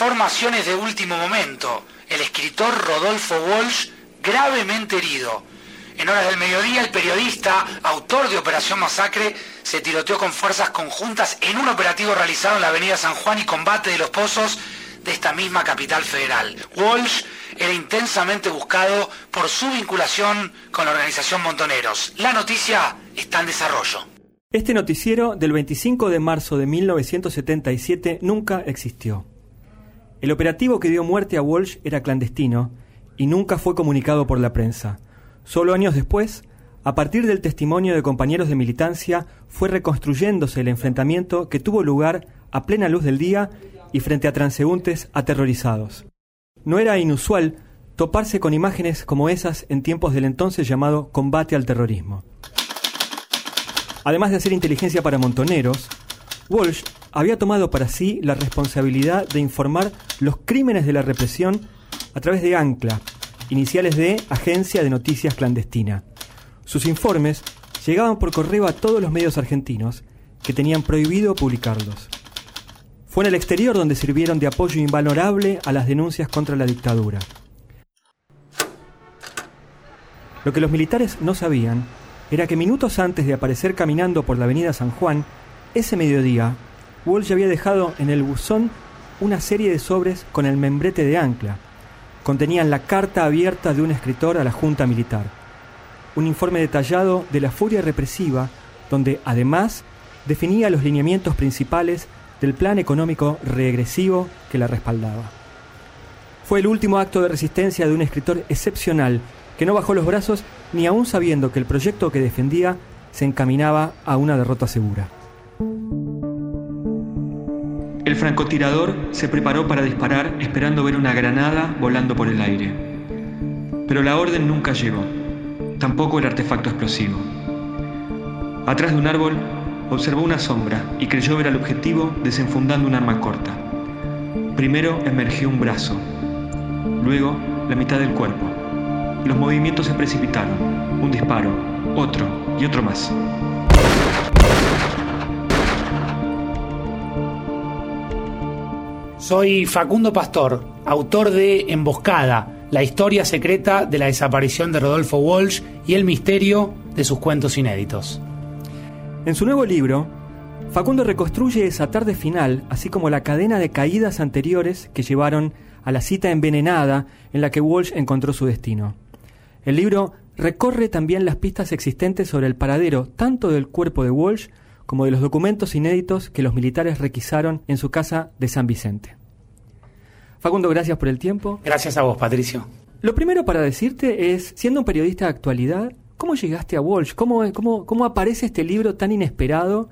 La información es de último momento. El escritor Rodolfo Walsh gravemente herido. En horas del mediodía, el periodista, autor de Operación Masacre, se tiroteó con fuerzas conjuntas en un operativo realizado en la avenida San Juan y Combate de los Pozos de esta misma capital federal. Walsh era intensamente buscado por su vinculación con la organización Montoneros. La noticia está en desarrollo. Este noticiero del 25 de marzo de 1977 nunca existió. El operativo que dio muerte a Walsh era clandestino y nunca fue comunicado por la prensa. Solo años después, a partir del testimonio de compañeros de militancia, fue reconstruyéndose el enfrentamiento que tuvo lugar a plena luz del día y frente a transeúntes aterrorizados. No era inusual toparse con imágenes como esas en tiempos del entonces llamado combate al terrorismo. Además de hacer inteligencia para montoneros, Walsh había tomado para sí la responsabilidad de informar los crímenes de la represión a través de ANCLA, iniciales de Agencia de Noticias Clandestina. Sus informes llegaban por correo a todos los medios argentinos que tenían prohibido publicarlos. Fue en el exterior donde sirvieron de apoyo invalorable a las denuncias contra la dictadura. Lo que los militares no sabían era que minutos antes de aparecer caminando por la avenida San Juan, ese mediodía, Walsh había dejado en el buzón una serie de sobres con el membrete de ancla. Contenían la carta abierta de un escritor a la Junta Militar. Un informe detallado de la furia represiva, donde además definía los lineamientos principales del plan económico regresivo que la respaldaba. Fue el último acto de resistencia de un escritor excepcional que no bajó los brazos ni aún sabiendo que el proyecto que defendía se encaminaba a una derrota segura. El francotirador se preparó para disparar esperando ver una granada volando por el aire. Pero la orden nunca llegó, tampoco el artefacto explosivo. Atrás de un árbol observó una sombra y creyó ver al objetivo desenfundando un arma corta. Primero emergió un brazo, luego la mitad del cuerpo. Los movimientos se precipitaron, un disparo, otro y otro más. Soy Facundo Pastor, autor de Emboscada, la historia secreta de la desaparición de Rodolfo Walsh y el misterio de sus cuentos inéditos. En su nuevo libro, Facundo reconstruye esa tarde final, así como la cadena de caídas anteriores que llevaron a la cita envenenada en la que Walsh encontró su destino. El libro recorre también las pistas existentes sobre el paradero tanto del cuerpo de Walsh como de los documentos inéditos que los militares requisaron en su casa de San Vicente. Facundo, gracias por el tiempo. Gracias a vos, Patricio. Lo primero para decirte es, siendo un periodista de actualidad, ¿cómo llegaste a Walsh? ¿Cómo, cómo, cómo aparece este libro tan inesperado?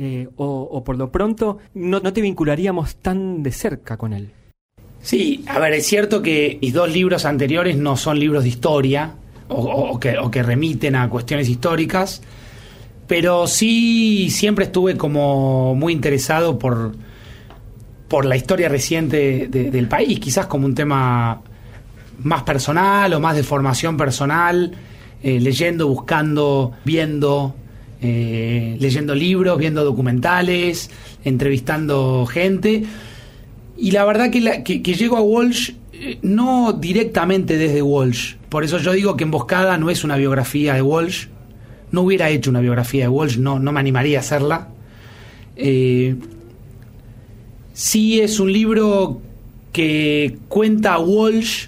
Eh, o, por lo pronto no, no te vincularíamos tan de cerca con él. Sí, a ver, es cierto que mis dos libros anteriores no son libros de historia o, que, o, que, remiten a cuestiones históricas, pero sí siempre estuve como muy interesado por, por la historia reciente del país, quizás como un tema más personal o más de formación personal, eh, leyendo, buscando, viendo, eh, leyendo libros, viendo documentales, entrevistando gente. Y la verdad que, que, llego a Walsh eh, no directamente desde Walsh. Por eso yo digo que Emboscada no es una biografía de Walsh. No hubiera hecho una biografía de Walsh, no, no me animaría a hacerla. Sí es un libro que cuenta a Walsh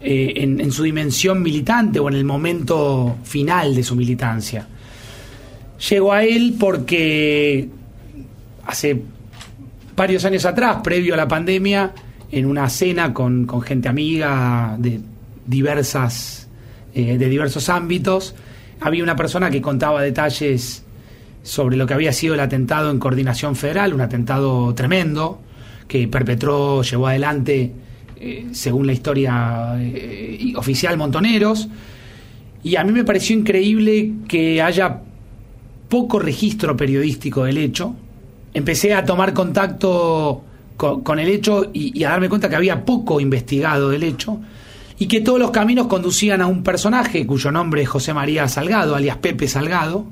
eh, en, su dimensión militante o en el momento final de su militancia. Llego a él porque hace varios años atrás, previo a la pandemia, en una cena con, gente amiga de diversas eh, de diversos ámbitos, había una persona que contaba detalles sobre lo que había sido el atentado en coordinación federal, un atentado tremendo que perpetró, llevó adelante, eh, según la historia eh, oficial, Montoneros. Y a mí me pareció increíble que haya poco registro periodístico del hecho. Empecé a tomar contacto con, el hecho y, a darme cuenta que había poco investigado del hecho y que todos los caminos conducían a un personaje cuyo nombre es José María Salgado, alias Pepe Salgado.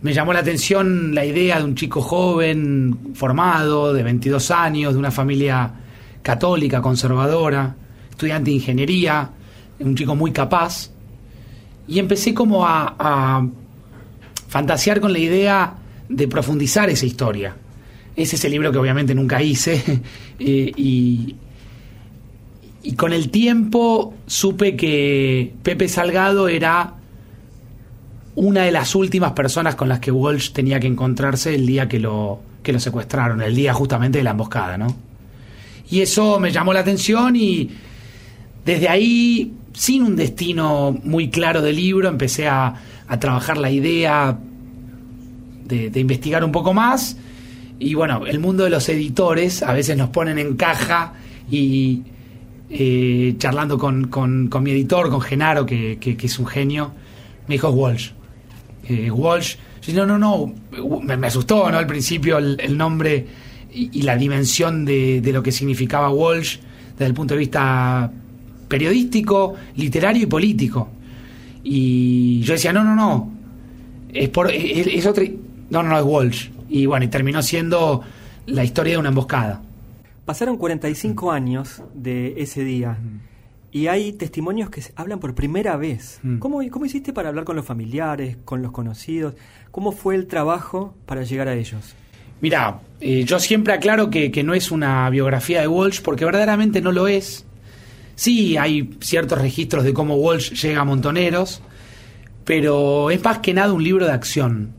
Me llamó la atención la idea de un chico joven, formado, de 22 años, de una familia católica, conservadora, estudiante de ingeniería, un chico muy capaz. Y empecé como a fantasear con la idea de profundizar esa historia. Ese es el libro que obviamente nunca hice. Eh, y, y con el tiempo supe que Pepe Salgado era una de las últimas personas con las que Walsh tenía que encontrarse el día que lo, que lo secuestraron, el día justamente de la emboscada, ¿no? Y eso me llamó la atención y desde ahí, sin un destino muy claro del libro, empecé a, a trabajar la idea de, investigar un poco más y bueno, el mundo de los editores a veces nos ponen en caja y eh, charlando con, con, mi editor, con Genaro, que, que, es un genio, me dijo Walsh. Eh, Walsh, no, no, no, me, asustó ¿no? al principio el, nombre y, la dimensión de, de, lo que significaba Walsh desde el punto de vista periodístico, literario y político. Y yo decía, no, no, no, es, por, es, es otro, no, no, no, es Walsh y bueno, y terminó siendo la historia de una emboscada. Pasaron 45 años de ese día y hay testimonios que hablan por primera vez. Mm. ¿Cómo, ¿Cómo, hiciste para hablar con los familiares, con los conocidos? ¿Cómo fue el trabajo para llegar a ellos? Mira, eh, yo siempre aclaro que, que, no es una biografía de Walsh porque verdaderamente no lo es. Sí, hay ciertos registros de cómo Walsh llega a Montoneros, pero es más que nada un libro de acción.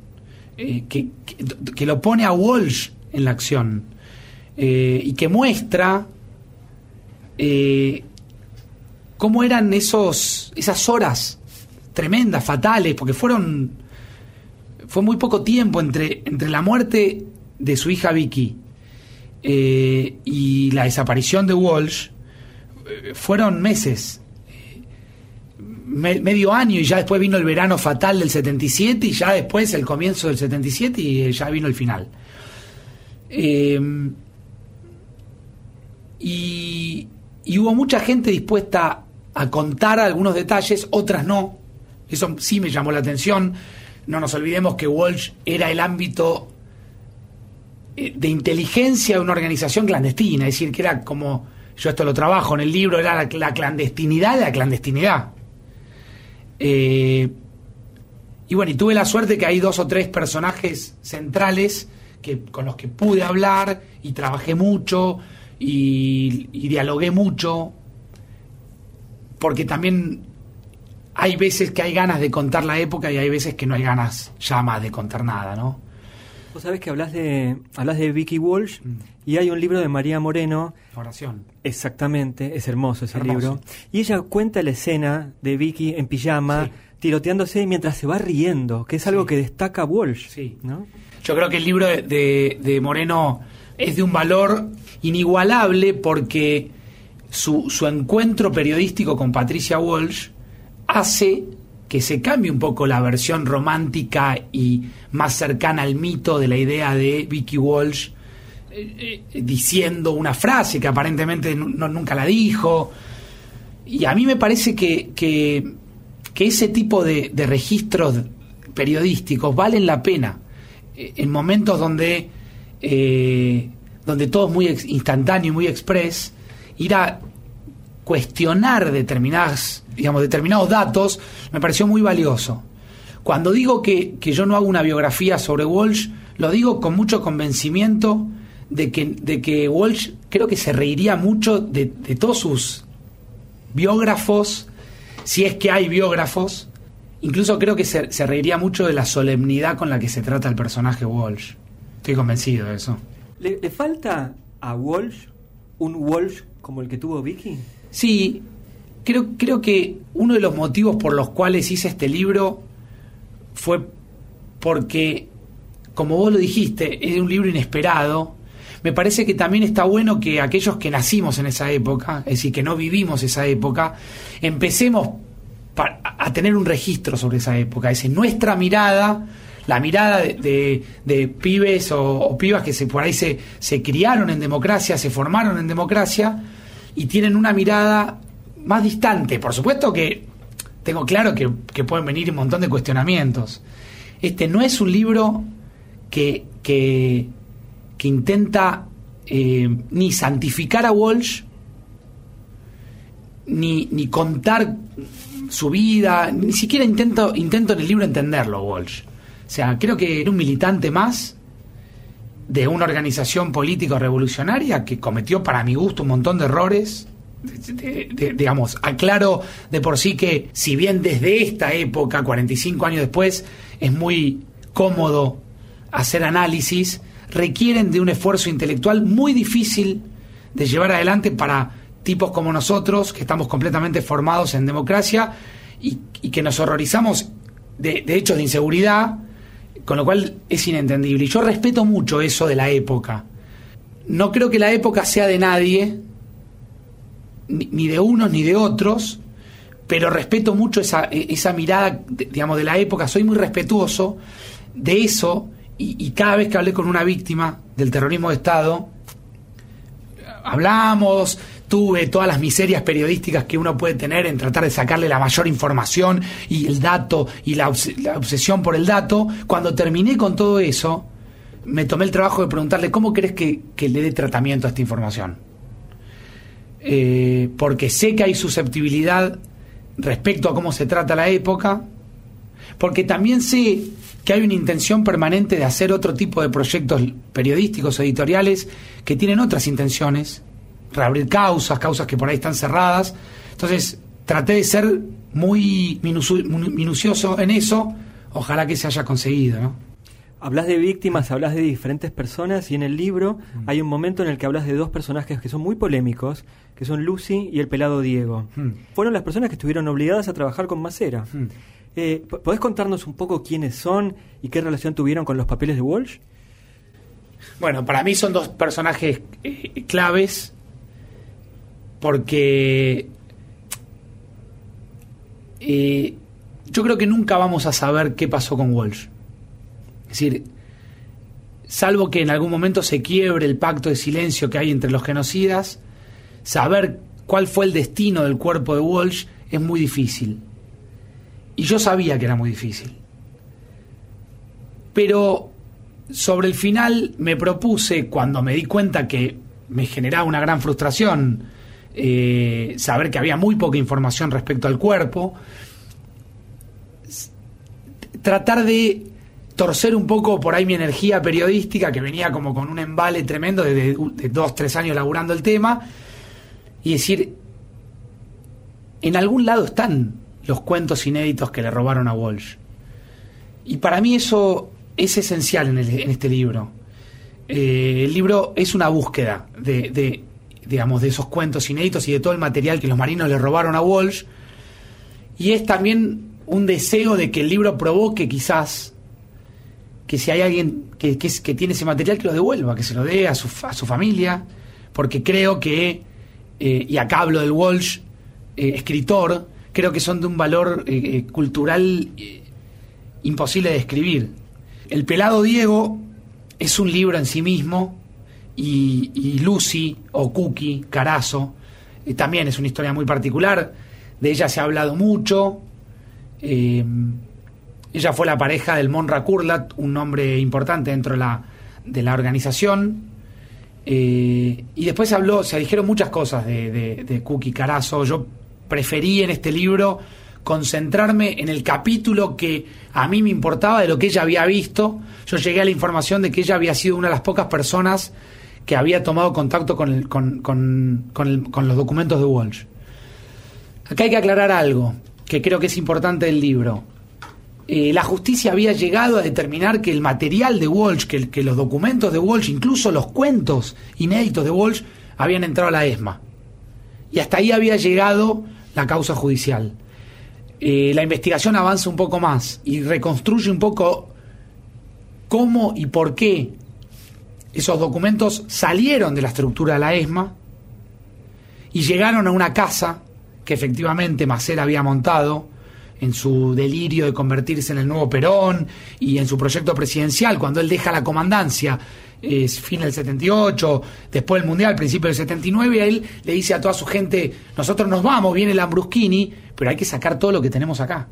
Eh, que, lo pone a Walsh en la acción eh, y que muestra cómo eran esos, esas horas tremendas, fatales, porque fueron fue muy poco tiempo entre, entre la muerte de su hija Vicky y la desaparición de Walsh, fueron meses medio año y ya después vino el verano fatal del 77 y ya después el comienzo del 77 y ya vino el final. Em, y, hubo mucha gente dispuesta a contar algunos detalles, otras no. Eso sí me llamó la atención. No nos olvidemos que Walsh era el ámbito eh, de inteligencia de una organización clandestina, es decir, que era como, yo esto lo trabajo en el libro, era la clandestinidad de la clandestinidad. Eh, y bueno, y tuve la suerte que hay dos o tres personajes centrales que, con los que pude hablar y trabajé mucho y, dialogué mucho, porque también hay veces que hay ganas de contar la época y hay veces que no hay ganas ya más de contar nada, ¿no? Vos sabés que hablas de, hablas de Vicky Walsh mm. y hay un libro de María Moreno. Oración. Exactamente, es hermoso ese libro. Y ella cuenta la escena de Vicky en pijama, tiroteándose mientras se va riendo, que es algo que destaca Walsh. Sí. ¿no? Yo creo que el libro de, de, Moreno es de un valor inigualable porque su, su encuentro periodístico con Patricia Walsh hace que se cambie un poco la versión romántica y más cercana al mito de la idea de Vicky Walsh eh, eh, diciendo una frase que aparentemente nunca la dijo. Y a mí me parece que, que, ese tipo de, registros periodísticos valen la pena eh, en momentos donde, donde todo es muy instantáneo y muy express, ir a cuestionar determinadas, digamos, determinados datos me pareció muy valioso. Cuando digo que, yo no hago una biografía sobre Walsh, lo digo con mucho convencimiento de que, de que Walsh creo que se reiría mucho de, todos sus biógrafos, si es que hay biógrafos. Incluso creo que se, se, reiría mucho de la solemnidad con la que se trata el personaje Walsh. Estoy convencido de eso. ¿Le, le falta a Walsh un Walsh como el que tuvo Vicky? Sí, creo, creo que uno de los motivos por los cuales hice este libro fue porque, como vos lo dijiste, es un libro inesperado. Me parece que también está bueno que aquellos que nacimos en esa época, es decir, que no vivimos esa época, empecemos a tener un registro sobre esa época. Es nuestra mirada, la mirada de, pibes o, pibas que se, por ahí se, se criaron en democracia, se formaron en democracia y tienen una mirada más distante. Por supuesto que tengo claro que, pueden venir un montón de cuestionamientos. Este no es un libro que, que, intenta eh, ni santificar a Walsh, ni, ni contar su vida, ni siquiera intento, intento en el libro entenderlo, Walsh. O sea, creo que era un militante más de una organización político revolucionaria que cometió, para mi gusto, un montón de errores. digamos, aclaro de por sí que si bien desde esta época, 45 años después, es muy cómodo hacer análisis, requieren de un esfuerzo intelectual muy difícil de llevar adelante para tipos como nosotros, que estamos completamente formados en democracia y, que nos horrorizamos de, hechos de inseguridad, con lo cual es inentendible. Y yo respeto mucho eso de la época. No creo que la época sea de nadie, ni, de unos ni de otros, pero respeto mucho esa, esa mirada, digamos, de la época. Soy muy respetuoso de eso y, y cada vez que hablé con una víctima del terrorismo de Estado, hablamos, tuve todas las miserias periodísticas que uno puede tener en tratar de sacarle la mayor información y el dato y la, obsesión por el dato, cuando terminé con todo eso, me tomé el trabajo de preguntarle cómo crees que, le dé tratamiento a esta información. Eh, porque sé que hay susceptibilidad respecto a cómo se trata la época, porque también sé que hay una intención permanente de hacer otro tipo de proyectos periodísticos, editoriales, que tienen otras intenciones reabrir causas, causas que por ahí están cerradas. Entonces, traté de ser muy minucioso en eso. Ojalá que se haya conseguido, ¿no? Hablas de víctimas, hablas de diferentes personas y en el libro mm. hay un momento en el que hablas de dos personajes que son muy polémicos, que son Lucy y el pelado Diego. Mm. Fueron las personas que estuvieron obligadas a trabajar con Macera. Mm. Eh, ¿Podés contarnos un poco quiénes son y qué relación tuvieron con los papeles de Walsh? Bueno, para mí son dos personajes eh, claves porque eh, yo creo que nunca vamos a saber qué pasó con Walsh. Es decir, salvo que en algún momento se quiebre el pacto de silencio que hay entre los genocidas, saber cuál fue el destino del cuerpo de Walsh es muy difícil. Y yo sabía que era muy difícil. Pero sobre el final me propuse, cuando me di cuenta que me generaba una gran frustración, eh, saber que había muy poca información respecto al cuerpo, tratar de torcer un poco por ahí mi energía periodística, que venía como con un embale tremendo de, dos, tres años laburando el tema, y decir, en algún lado están los cuentos inéditos que le robaron a Walsh. Y para mí eso es esencial en, este libro. Eh, el libro es una búsqueda de, digamos, de esos cuentos inéditos y de todo el material que los marinos le robaron a Walsh. Y es también un deseo de que el libro provoque quizás que si hay alguien que, que, tiene ese material que lo devuelva, que se lo dé a su, a su familia, porque creo que, eh, y acá hablo del Walsh, eh, escritor, creo que son de un valor eh, cultural imposible de escribir. El pelado Diego es un libro en sí mismo, y, Lucy o Cookie Carazo, eh, también es una historia muy particular, de ella se ha hablado mucho. Eh, ella fue la pareja del Monra Kurlat, un nombre importante dentro de la, de la organización. Eh, y después habló, se dijeron muchas cosas de, de, de Cookie Carazo. Yo preferí en este libro concentrarme en el capítulo que a mí me importaba de lo que ella había visto. Yo llegué a la información de que ella había sido una de las pocas personas que había tomado contacto con, con, los documentos de Walsh. Acá hay que aclarar algo que creo que es importante del libro. Eh, la justicia había llegado a determinar que el material de Walsh, que, que, los documentos de Walsh, incluso los cuentos inéditos de Walsh, habían entrado a la ESMA. Y hasta ahí había llegado la causa judicial. Eh, la investigación avanza un poco más y reconstruye un poco cómo y por qué esos documentos salieron de la estructura de la ESMA y llegaron a una casa que efectivamente Macera había montado en su delirio de convertirse en el nuevo Perón y en su proyecto presidencial, cuando él deja la comandancia, es fin del 78, después del Mundial, principio del 79, él le dice a toda su gente, nosotros nos vamos, viene Lambrusquini, pero hay que sacar todo lo que tenemos acá.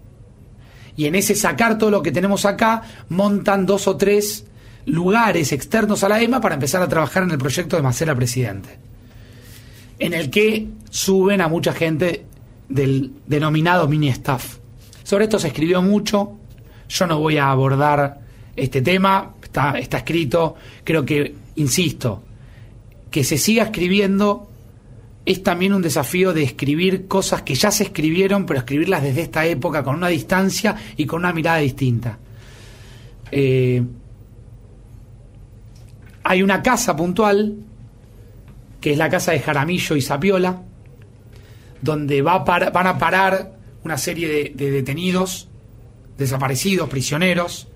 Y en ese sacar todo lo que tenemos acá, montan dos o tres lugares externos a la EMA para empezar a trabajar en el proyecto de Macera presidente, en el que suben a mucha gente del denominado mini staff. Sobre esto se escribió mucho, yo no voy a abordar este tema, está, está escrito, creo que, insisto, que se siga escribiendo es también un desafío de escribir cosas que ya se escribieron, pero escribirlas desde esta época con una distancia y con una mirada distinta. Eh, hay una casa puntual, que es la casa de Jaramillo y Sapiola, donde va van a parar una serie de, detenidos, desaparecidos, prisioneros,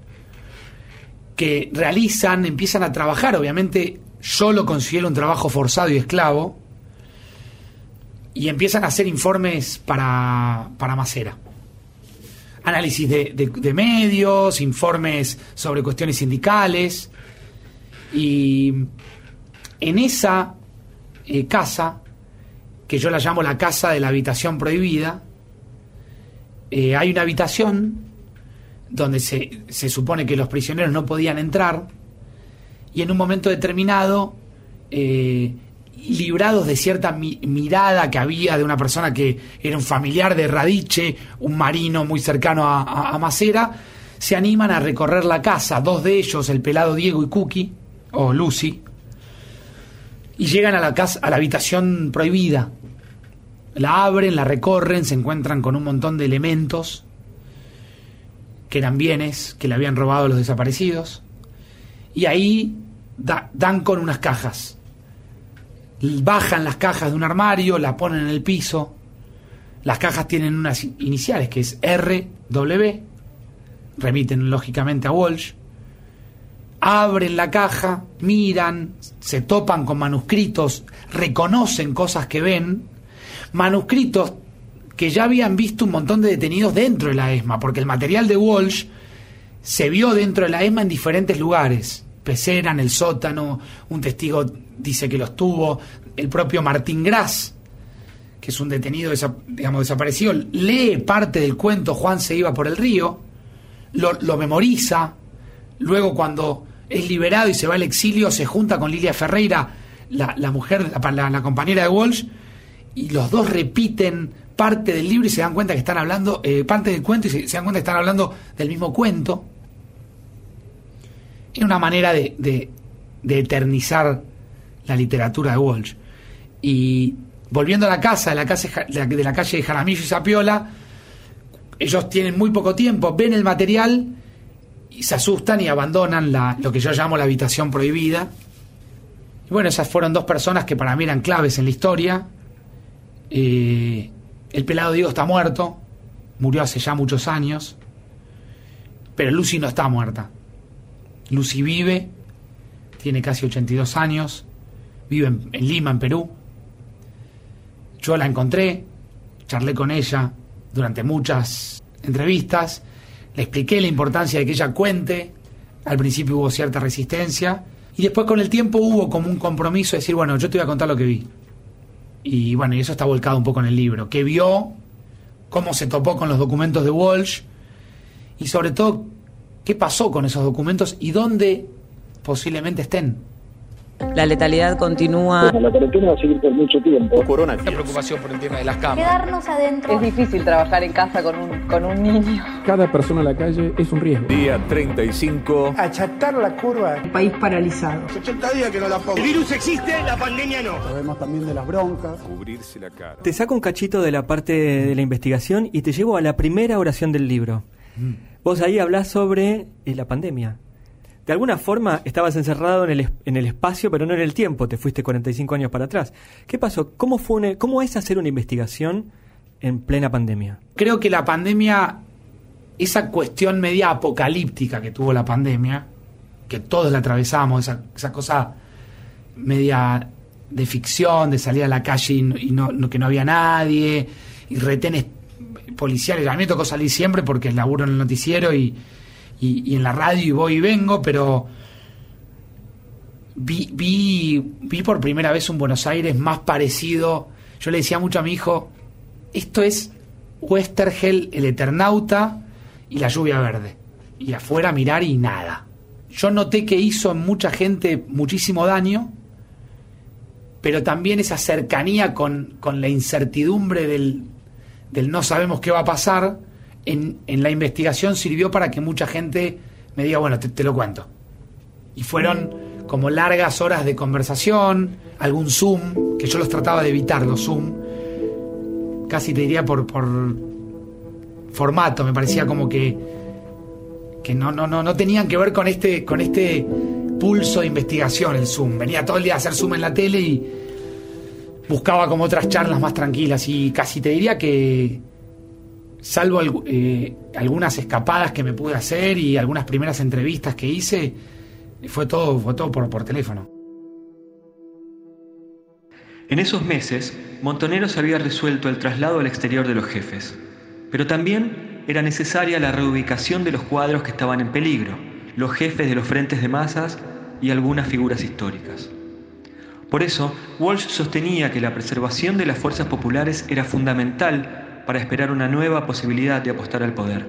que realizan, empiezan a trabajar, obviamente yo lo considero un trabajo forzado y esclavo, y empiezan a hacer informes para, para Macera. Análisis de, medios, informes sobre cuestiones sindicales, y en esa eh, casa, que yo la llamo la casa de la habitación prohibida, eh, hay una habitación donde se, se, supone que los prisioneros no podían entrar y en un momento determinado, eh, librados de cierta mirada que había de una persona que era un familiar de Radiche, un marino muy cercano a, Macera, se animan a recorrer la casa, dos de ellos, el pelado Diego y Cookie, o Lucy, y llegan a la, casa, a la habitación prohibida la abren, la recorren, se encuentran con un montón de elementos que eran bienes que le habían robado los desaparecidos. Y ahí dan con unas cajas. Bajan las cajas de un armario, la ponen en el piso. Las cajas tienen unas iniciales que es RW, remiten lógicamente a Walsh. Abren la caja, miran, se topan con manuscritos, reconocen cosas que ven manuscritos que ya habían visto un montón de detenidos dentro de la ESMA, porque el material de Walsh se vio dentro de la ESMA en diferentes lugares. Pecera, en el sótano, un testigo dice que los tuvo, el propio Martín Gras, que es un detenido digamos, desaparecido, lee parte del cuento Juan se iba por el río, lo, memoriza, luego cuando es liberado y se va al exilio, se junta con Lilia Ferreira, la, mujer, la, la compañera de Walsh, y los dos repiten parte del libro y se dan cuenta que están hablando, eh, parte del cuento y se, dan cuenta que están hablando del mismo cuento. Es una manera de, de, eternizar la literatura de Walsh. Y volviendo a la casa, de la, casa de la calle de Jaramillo y Sapiola, ellos tienen muy poco tiempo, ven el material y se asustan y abandonan la, lo que yo llamo la habitación prohibida. Y bueno, esas fueron dos personas que para mí eran claves en la historia. Eh, el pelado Diego está muerto, murió hace ya muchos años, pero Lucy no está muerta. Lucy vive, tiene casi 82 años, vive en, en Lima, en Perú. Yo la encontré, charlé con ella durante muchas entrevistas, le expliqué la importancia de que ella cuente, al principio hubo cierta resistencia, y después con el tiempo hubo como un compromiso de decir, bueno, yo te voy a contar lo que vi. Y bueno, y eso está volcado un poco en el libro, que vio cómo se topó con los documentos de Walsh y sobre todo qué pasó con esos documentos y dónde posiblemente estén. La letalidad continúa. la cuarentena va a seguir por mucho tiempo. Corona. La preocupación por el tema de las camas. Quedarnos adentro. Es difícil trabajar en casa con un, con un niño. Cada persona en la calle es un riesgo. Día 35. Achatar la curva. El país paralizado. 80 días que no la pongo. El virus existe, la pandemia no. Sabemos también de las broncas. Cubrirse la cara. Te saco un cachito de la parte de la investigación y te llevo a la primera oración del libro. Mm. Vos ahí hablás sobre eh, la pandemia de alguna forma estabas encerrado en el, en el espacio, pero no en el tiempo, te fuiste 45 años para atrás. ¿Qué pasó? ¿Cómo, fue ¿Cómo es hacer una investigación en plena pandemia? Creo que la pandemia, esa cuestión media apocalíptica que tuvo la pandemia, que todos la atravesamos, esa, esa cosa media de ficción, de salir a la calle y, no- y no, no- que no había nadie, y retenes policiales. A mí me tocó salir siempre porque laburo en el noticiero y, y- y en la radio y voy y vengo, pero vi, vi, vi por primera vez un Buenos Aires más parecido. Yo le decía mucho a mi hijo, esto es Westergel, el Eternauta y la lluvia verde. Y afuera mirar y nada. Yo noté que hizo en mucha gente muchísimo daño, pero también esa cercanía con, con la incertidumbre del, del no sabemos qué va a pasar, en, en la investigación sirvió para que mucha gente me diga, bueno, te, lo cuento. Y fueron como largas horas de conversación, algún Zoom, que yo los trataba de evitar, los Zoom, casi te diría por, por formato, me parecía como que, que no, no, no, no tenían que ver con este, con este pulso de investigación el Zoom. Venía todo el día a hacer Zoom en la tele y buscaba como otras charlas más tranquilas y casi te diría que salvo eh, algunas escapadas que me pude hacer y algunas primeras entrevistas que hice, fue todo, fue todo por, por teléfono. En esos meses, Montoneros había resuelto el traslado al exterior de los jefes, pero también era necesaria la reubicación de los cuadros que estaban en peligro, los jefes de los frentes de masas y algunas figuras históricas. Por eso, Walsh sostenía que la preservación de las fuerzas populares era fundamental para esperar una nueva posibilidad de apostar al poder.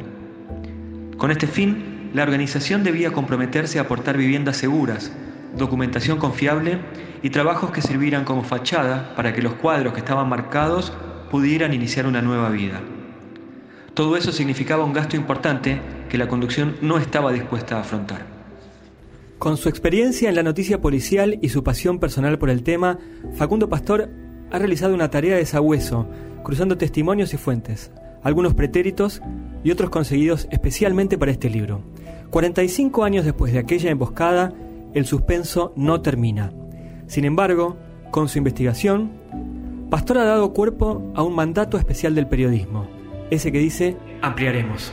Con este fin, la organización debía comprometerse a aportar viviendas seguras, documentación confiable y trabajos que sirvieran como fachada para que los cuadros que estaban marcados pudieran iniciar una nueva vida. Todo eso significaba un gasto importante que la conducción no estaba dispuesta a afrontar. Con su experiencia en la noticia policial y su pasión personal por el tema, Facundo Pastor ha realizado una tarea de sabueso, cruzando testimonios y fuentes, algunos pretéritos y otros conseguidos especialmente para este libro. 45 años después de aquella emboscada, el suspenso no termina. Sin embargo, con su investigación, Pastor ha dado cuerpo a un mandato especial del periodismo, ese que dice ampliaremos.